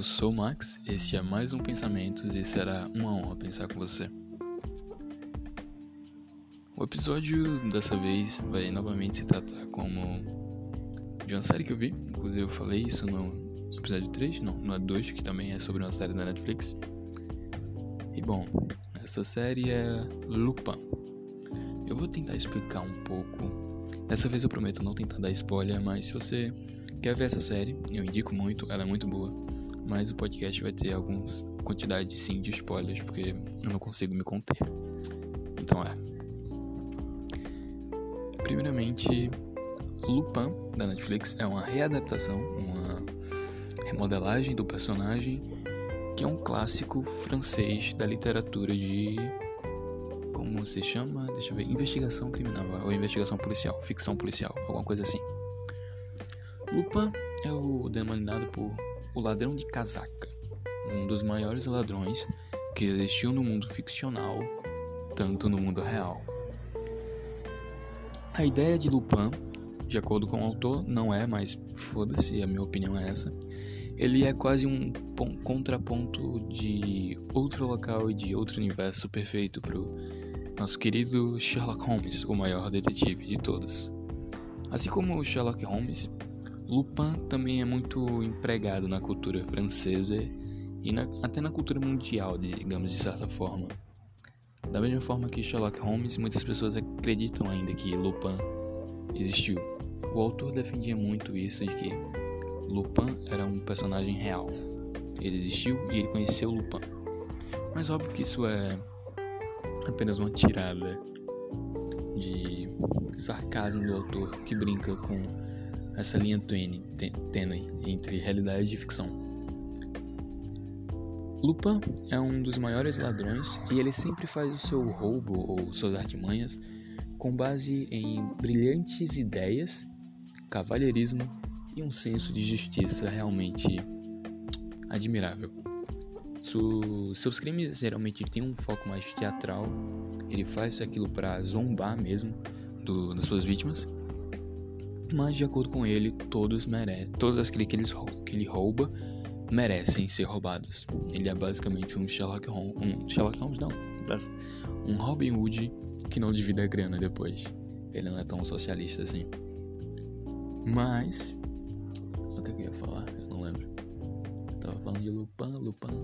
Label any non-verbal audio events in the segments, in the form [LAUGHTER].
eu sou o Max, este é mais um Pensamentos e será uma honra pensar com você. O episódio dessa vez vai novamente se tratar como de uma série que eu vi, inclusive eu falei isso no episódio 3, não, no 2, que também é sobre uma série da Netflix. E bom, essa série é Lupin. Eu vou tentar explicar um pouco. Dessa vez eu prometo não tentar dar spoiler, mas se você quer ver essa série, eu indico muito, ela é muito boa. Mas o podcast vai ter algumas quantidade sim de spoilers, porque eu não consigo me conter. Então é. Primeiramente, Lupin da Netflix é uma readaptação, uma remodelagem do personagem, que é um clássico francês da literatura de como se chama? Deixa eu ver, investigação criminal ou investigação policial, ficção policial, alguma coisa assim. Lupin é o denominado por o ladrão de casaca, um dos maiores ladrões que existiu no mundo ficcional, tanto no mundo real. A ideia de Lupin, de acordo com o autor, não é, mas foda-se, a minha opinião é essa. Ele é quase um contraponto de outro local e de outro universo perfeito pro nosso querido Sherlock Holmes, o maior detetive de todos. Assim como Sherlock Holmes, Lupin também é muito empregado na cultura francesa e na, até na cultura mundial, digamos de certa forma. Da mesma forma que Sherlock Holmes, muitas pessoas acreditam ainda que Lupin existiu. O autor defendia muito isso de que Lupin era um personagem real. Ele existiu e ele conheceu Lupin. Mas óbvio que isso é apenas uma tirada de sarcasmo do autor que brinca com essa linha tênue, tênue entre realidade e ficção. Lupin é um dos maiores ladrões e ele sempre faz o seu roubo ou suas artimanhas com base em brilhantes ideias, cavalheirismo e um senso de justiça realmente admirável. Su seus crimes geralmente têm um foco mais teatral, ele faz aquilo para zombar mesmo do, das suas vítimas mas de acordo com ele, todos merecem, todos aqueles que ele, que ele rouba merecem ser roubados. Ele é basicamente um Sherlock Holmes, um Sherlock Holmes não, um Robin Hood que não divide a grana depois. Ele não é tão socialista assim. Mas o que eu ia falar? Eu não lembro. Eu tava falando de Lupin, Lupin,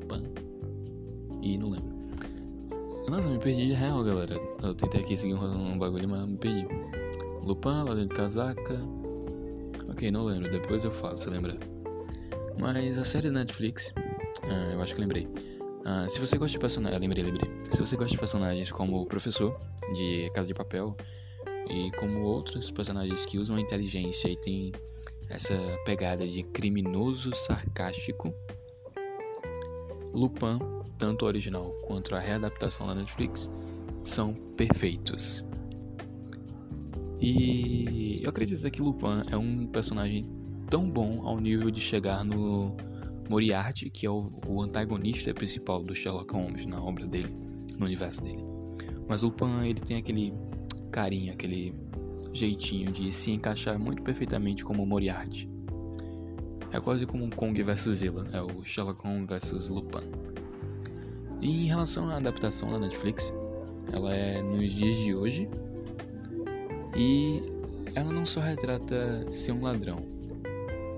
Lupin e não lembro. Nossa, me perdi de real, galera. Eu tentei aqui seguir um, um bagulho, mas me perdi. Lupin, Ladrão de Casaca. Ok, não lembro, depois eu falo se lembrar. Mas a série da Netflix, ah, eu acho que lembrei. Ah, se você gosta de personagens. Lembrei, lembrei. Se você gosta de personagens como o professor de Casa de Papel e como outros personagens que usam a inteligência e tem essa pegada de criminoso sarcástico, Lupin, tanto o original quanto a readaptação da Netflix, são perfeitos. E eu acredito que Lupin é um personagem tão bom ao nível de chegar no Moriarty, que é o, o antagonista principal do Sherlock Holmes na obra dele, no universo dele. Mas Lupin ele tem aquele carinho, aquele jeitinho de se encaixar muito perfeitamente como Moriarty. É quase como um Kong vs Zilla, é o Sherlock Holmes vs Lupin. E em relação à adaptação da Netflix, ela é nos dias de hoje, e ela não só retrata ser um ladrão,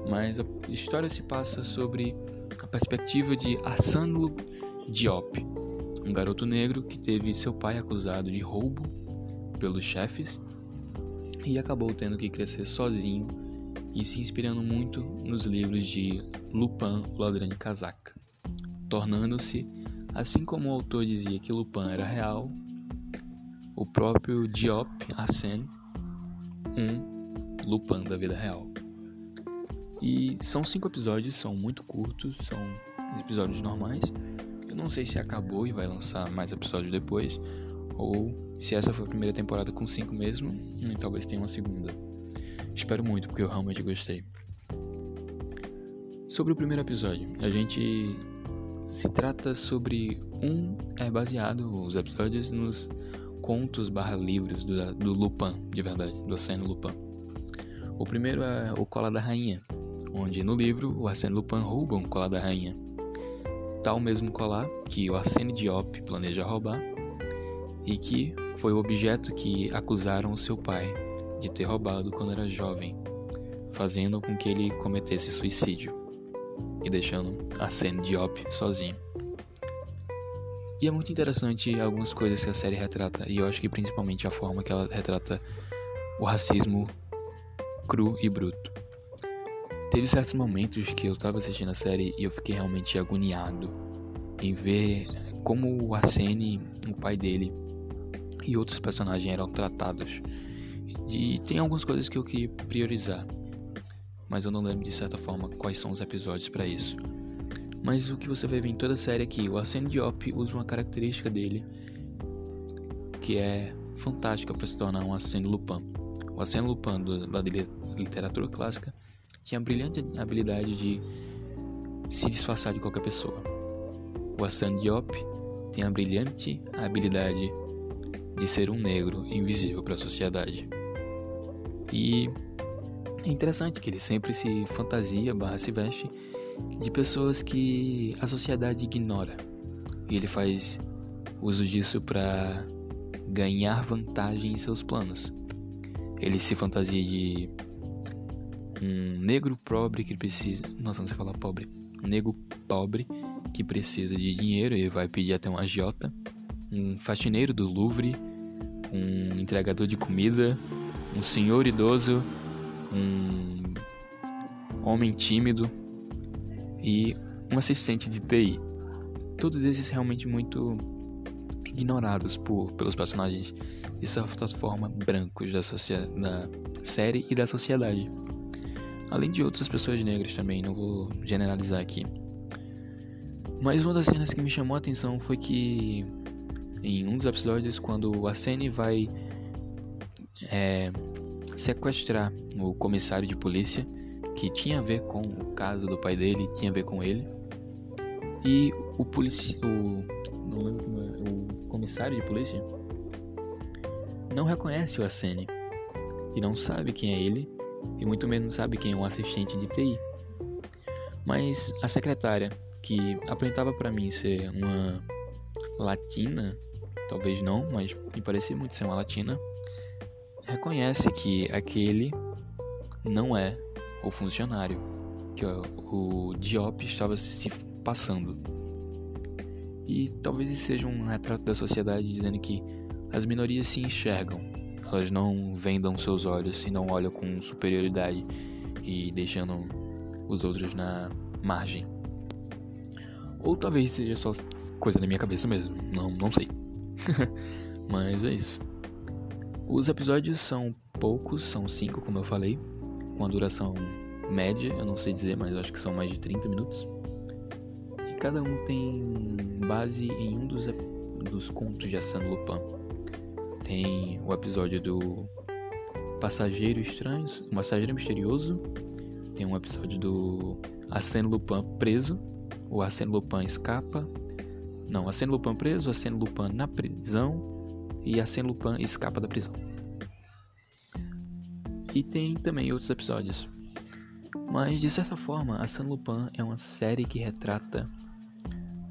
mas a história se passa sobre a perspectiva de Hassan Diop, um garoto negro que teve seu pai acusado de roubo pelos chefes e acabou tendo que crescer sozinho e se inspirando muito nos livros de Lupin, o ladrão de casaca, tornando-se, assim como o autor dizia que Lupin era real, o próprio Diop Hassan um Lupin da vida real. E são cinco episódios, são muito curtos, são episódios normais. Eu não sei se acabou e vai lançar mais episódios depois, ou se essa foi a primeira temporada com cinco mesmo, e talvez tenha uma segunda. Espero muito, porque eu realmente gostei. Sobre o primeiro episódio, a gente se trata sobre um é baseado os episódios nos contos barra livros do, do Lupin, de verdade, do Arsène Lupin. O primeiro é O Cola da Rainha, onde no livro o Arsène Lupin rouba um colar da rainha. Tal mesmo colar que o Arsène Diop planeja roubar e que foi o objeto que acusaram o seu pai de ter roubado quando era jovem, fazendo com que ele cometesse suicídio e deixando Arsène Diop sozinho. E é muito interessante algumas coisas que a série retrata, e eu acho que principalmente a forma que ela retrata o racismo cru e bruto. Teve certos momentos que eu estava assistindo a série e eu fiquei realmente agoniado em ver como o Arsene, o pai dele e outros personagens eram tratados. E tem algumas coisas que eu queria priorizar, mas eu não lembro de certa forma quais são os episódios para isso. Mas o que você vai ver em toda a série aqui, o Arsene Diop usa uma característica dele que é fantástica para se tornar um Arsene Lupin. O Arsène Lupin da literatura clássica tinha a brilhante habilidade de se disfarçar de qualquer pessoa. O Arsène Diop tem a brilhante habilidade de ser um negro invisível para a sociedade. E é interessante que ele sempre se fantasia, barra se veste de pessoas que a sociedade ignora. E ele faz uso disso para ganhar vantagem em seus planos. Ele se fantasia de um negro pobre que precisa. Nossa, não sei falar pobre. Um negro pobre que precisa de dinheiro e vai pedir até um agiota. Um faxineiro do Louvre. Um entregador de comida. Um senhor idoso. Um homem tímido. E um assistente de TI. Todos esses realmente muito ignorados por, pelos personagens de certa forma brancos da, da série e da sociedade. Além de outras pessoas negras também, não vou generalizar aqui. Mas uma das cenas que me chamou a atenção foi que em um dos episódios, quando o Arsene vai é, sequestrar o comissário de polícia, que tinha a ver com o caso do pai dele, tinha a ver com ele, e o polícia, o, não lembro é, o comissário de polícia não reconhece o Arsene e não sabe quem é ele e muito menos sabe quem é um assistente de TI. Mas a secretária, que aparentava para mim ser uma latina, talvez não, mas me parecia muito ser uma latina, reconhece que aquele não é o funcionário que o Diop estava se passando. E talvez seja um retrato da sociedade dizendo que as minorias se enxergam, elas não vendam seus olhos e não olham com superioridade e deixando os outros na margem. Ou talvez seja só coisa da minha cabeça mesmo, não, não sei. [LAUGHS] Mas é isso. Os episódios são poucos, são cinco, como eu falei, com a duração média, eu não sei dizer, mas acho que são mais de 30 minutos. E cada um tem base em um dos, dos contos de Arsène Lupin. Tem o episódio do Passageiro Estranho, o Passageiro Misterioso. Tem um episódio do Arsène Lupin preso. O Arsène Lupin escapa. Não, Arsène Lupin preso, Arsène Lupin na prisão e Arsène Lupin escapa da prisão. E tem também outros episódios. Mas de certa forma, Arsène Lupin é uma série que retrata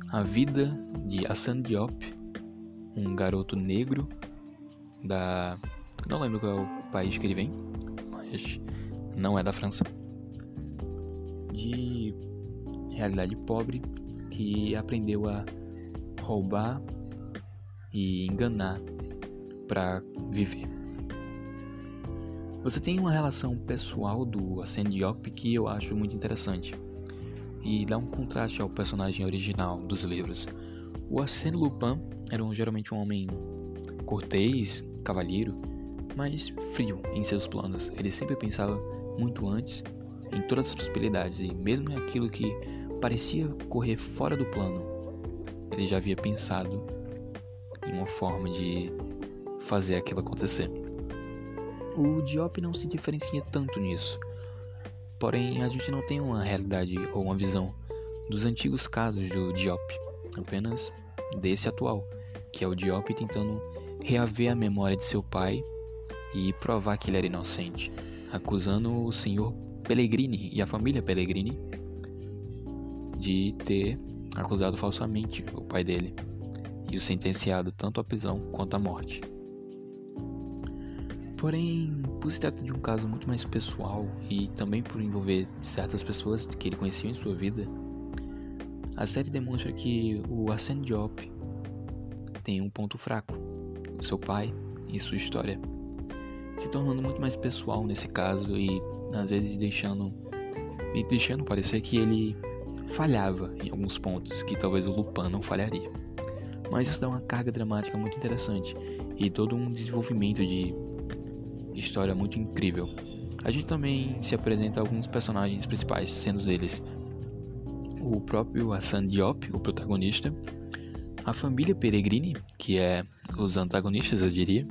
a vida de Arsène Diop, um garoto negro da. Não lembro qual é o país que ele vem, mas não é da França. De realidade pobre que aprendeu a roubar e enganar para viver. Você tem uma relação pessoal do Arsène Diop que eu acho muito interessante e dá um contraste ao personagem original dos livros. O Arsène Lupin era um, geralmente um homem cortês, cavalheiro, mas frio em seus planos. Ele sempre pensava muito antes em todas as possibilidades e mesmo em aquilo que parecia correr fora do plano, ele já havia pensado em uma forma de fazer aquilo acontecer. O Diop não se diferencia tanto nisso. Porém, a gente não tem uma realidade ou uma visão dos antigos casos do Diop, apenas desse atual, que é o Diop tentando reaver a memória de seu pai e provar que ele era inocente, acusando o senhor Pellegrini e a família Pellegrini de ter acusado falsamente o pai dele e o sentenciado tanto à prisão quanto à morte. Porém, por se tratar de um caso muito mais pessoal e também por envolver certas pessoas que ele conhecia em sua vida, a série demonstra que o Arsène Diop tem um ponto fraco, o seu pai e sua história, se tornando muito mais pessoal nesse caso e às vezes deixando me deixando parecer que ele falhava em alguns pontos que talvez o Lupin não falharia. Mas isso dá uma carga dramática muito interessante e todo um desenvolvimento de história muito incrível. A gente também se apresenta alguns personagens principais, sendo eles o próprio Hassan Diop, o protagonista, a família Peregrini, que é os antagonistas, eu diria,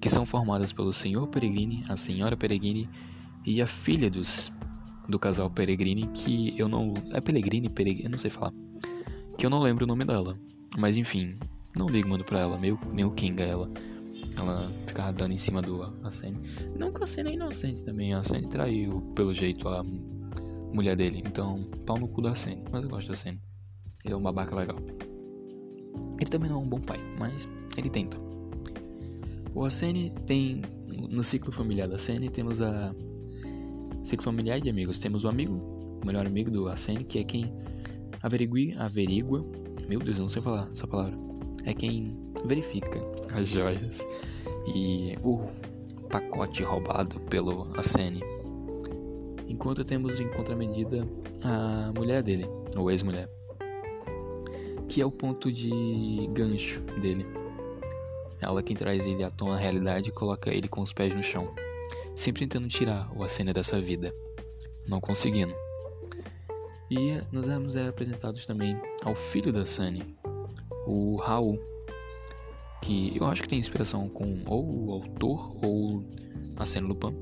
que são formadas pelo Senhor Peregrini, a Senhora Peregrini e a filha dos do casal Peregrini, que eu não. É Pellegrini, Peregrini, eu não sei falar. Que eu não lembro o nome dela. Mas enfim, não ligo muito pra ela, meio, meio kinga ela. Ela ficava dando em cima do Ascene. Não que a Ascene é inocente também, a Ascene traiu pelo jeito a mulher dele. Então, pau no cu da Ascene. Mas eu gosto da Ascene. Ele é um babaca legal. Ele também não é um bom pai, mas ele tenta. O Ascene tem. No ciclo familiar da Ascene temos a Ciclo familiar de amigos. Temos o amigo, o melhor amigo do Arsene, que é quem averigua, averigua, meu Deus, eu não sei falar essa palavra. É quem verifica as joias e o pacote roubado pelo Arsene. Enquanto temos em contramedida a mulher dele, ou ex-mulher, que é o ponto de gancho dele. Ela quem traz ele à tona realidade e coloca ele com os pés no chão sempre tentando tirar o Ascena dessa vida, não conseguindo. E nós éramos apresentados também ao filho da Sunny, o Raul, que eu acho que tem inspiração com ou o autor ou a cena Lupin,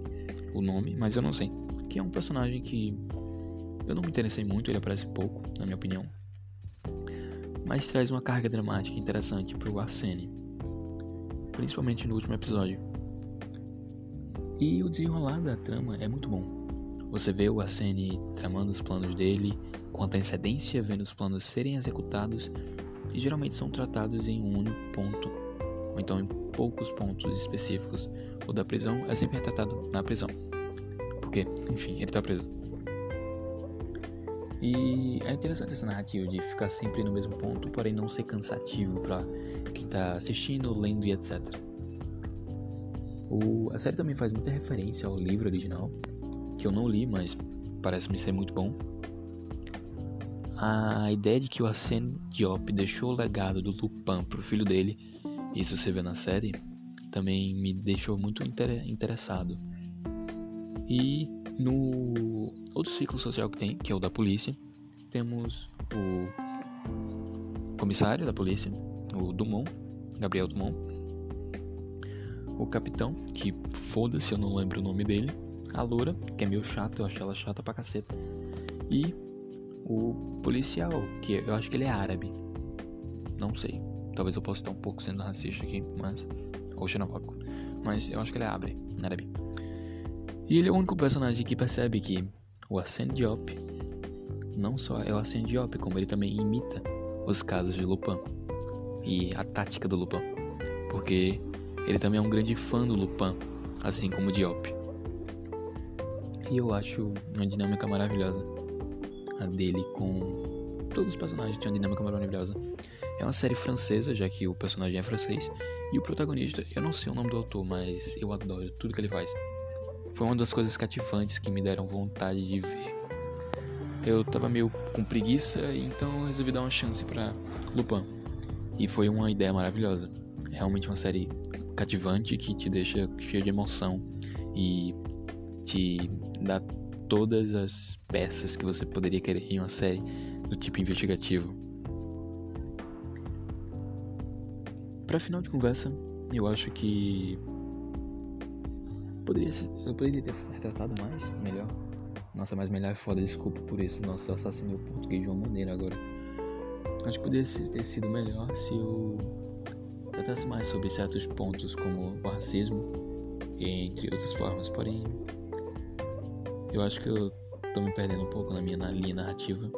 o nome, mas eu não sei. Que é um personagem que eu não me interessei muito, ele aparece pouco, na minha opinião. Mas traz uma carga dramática interessante pro Arsene, principalmente no último episódio. E o desenrolar da trama é muito bom. Você vê o Arsene tramando os planos dele com antecedência, vendo os planos serem executados e geralmente são tratados em um único ponto, ou então em poucos pontos específicos. O da prisão é sempre retratado na prisão, porque, enfim, ele está preso. E é interessante essa narrativa de ficar sempre no mesmo ponto, porém não ser cansativo para quem está assistindo, lendo e etc. O, a série também faz muita referência ao livro original, que eu não li, mas parece-me ser muito bom. A ideia de que o Arsène Diop deixou o legado do Lupin pro filho dele, isso você vê na série, também me deixou muito inter interessado. E no outro ciclo social que tem, que é o da polícia, temos o comissário da polícia, o Dumont, Gabriel Dumont, o capitão, que foda-se, eu não lembro o nome dele, a loura, que é meio chato, eu acho ela chata pra caceta, e o policial, que eu acho que ele é árabe. Não sei. Talvez eu possa estar um pouco sendo racista aqui, mas. Ou xenofóbico. Mas eu acho que ele é árabe. árabe. E ele é o único personagem que percebe que o Arsène não só é o Arsène como ele também imita os casos de Lupin e a tática do Lupin. Porque ele também é um grande fã do Lupin, assim como Diop. E eu acho uma dinâmica maravilhosa a dele com todos os personagens tem uma dinâmica maravilhosa. É uma série francesa, já que o personagem é francês, e o protagonista, eu não sei o nome do autor, mas eu adoro tudo que ele faz. Foi uma das coisas cativantes que me deram vontade de ver. Eu tava meio com preguiça, então resolvi dar uma chance para Lupin. E foi uma ideia maravilhosa. Realmente uma série cativante que te deixa cheio de emoção e te dá todas as peças que você poderia querer em uma série do tipo investigativo. Para final de conversa, eu acho que poderia ser, eu poderia ter retratado mais, melhor. Nossa, mas melhor é foda, desculpa por isso. Nossa, eu assassinei o português de uma maneira agora. Acho que poderia ter sido melhor se eu tratasse mais sobre certos pontos como o racismo, entre outras formas, porém eu acho que eu tô me perdendo um pouco na minha linha narrativa.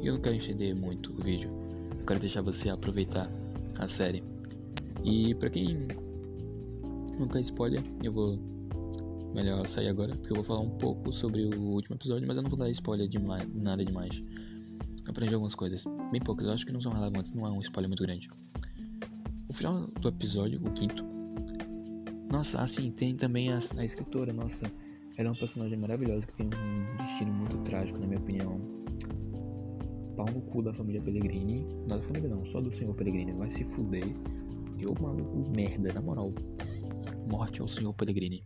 E eu não quero estender muito o vídeo. Eu quero deixar você aproveitar a série. E para quem não quer spoiler, eu vou melhor sair agora, porque eu vou falar um pouco sobre o último episódio, mas eu não vou dar spoiler de nada demais. aprendi algumas coisas, bem poucas, eu acho que não são relevantes, não é um spoiler muito grande. O final do episódio, o quinto. Nossa, assim, tem também a, a escritora, nossa, ela é uma personagem maravilhosa que tem um destino muito trágico, na minha opinião. Pau no cu da família Pellegrini. Não da família não, só do senhor Pellegrini. Vai se fuder. Eu, maluco, merda, na moral. Morte ao senhor Pellegrini.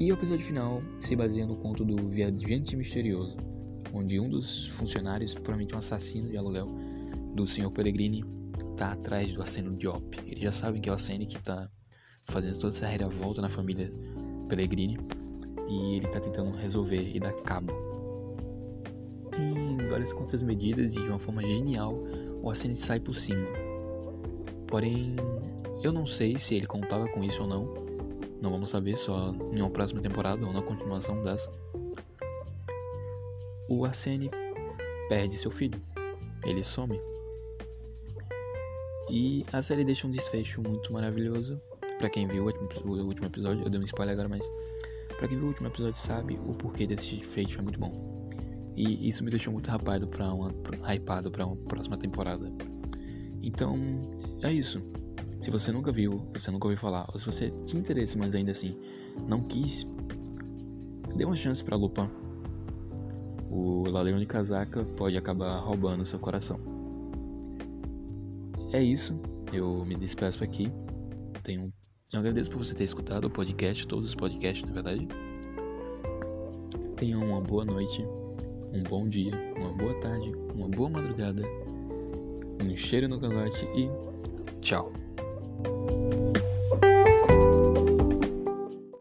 E o episódio final se baseia no conto do Viajante Misterioso, onde um dos funcionários, provavelmente um assassino de aluguel do Sr. Pellegrini, tá atrás do Arsênio Diop. Eles já sabem que é o Arsênio que tá fazendo toda essa reviravolta na família Pellegrini e ele tá tentando resolver e dar cabo. Várias contramedidas e de uma forma genial, o Arsênio sai por cima. Porém, eu não sei se ele contava com isso ou não, não vamos saber só em uma próxima temporada ou na continuação dessa. O Arsene perde seu filho. Ele some. E a série deixa um desfecho muito maravilhoso. Para quem viu o último episódio, eu dei um spoiler agora, mas para quem viu o último episódio sabe o porquê desse desfecho é muito bom. E isso me deixou muito hypado para uma hypado para uma próxima temporada. Então, é isso. Se você nunca viu, você nunca ouviu falar, ou se você tinha interesse, mas ainda assim não quis, dê uma chance para Lupin. O ladrão de casaca pode acabar roubando seu coração. É isso, eu me despeço aqui. Tenho, eu agradeço por você ter escutado o podcast, todos os podcasts, na verdade. Tenha uma boa noite, um bom dia, uma boa tarde, uma boa madrugada, um cheiro no cangote e tchau.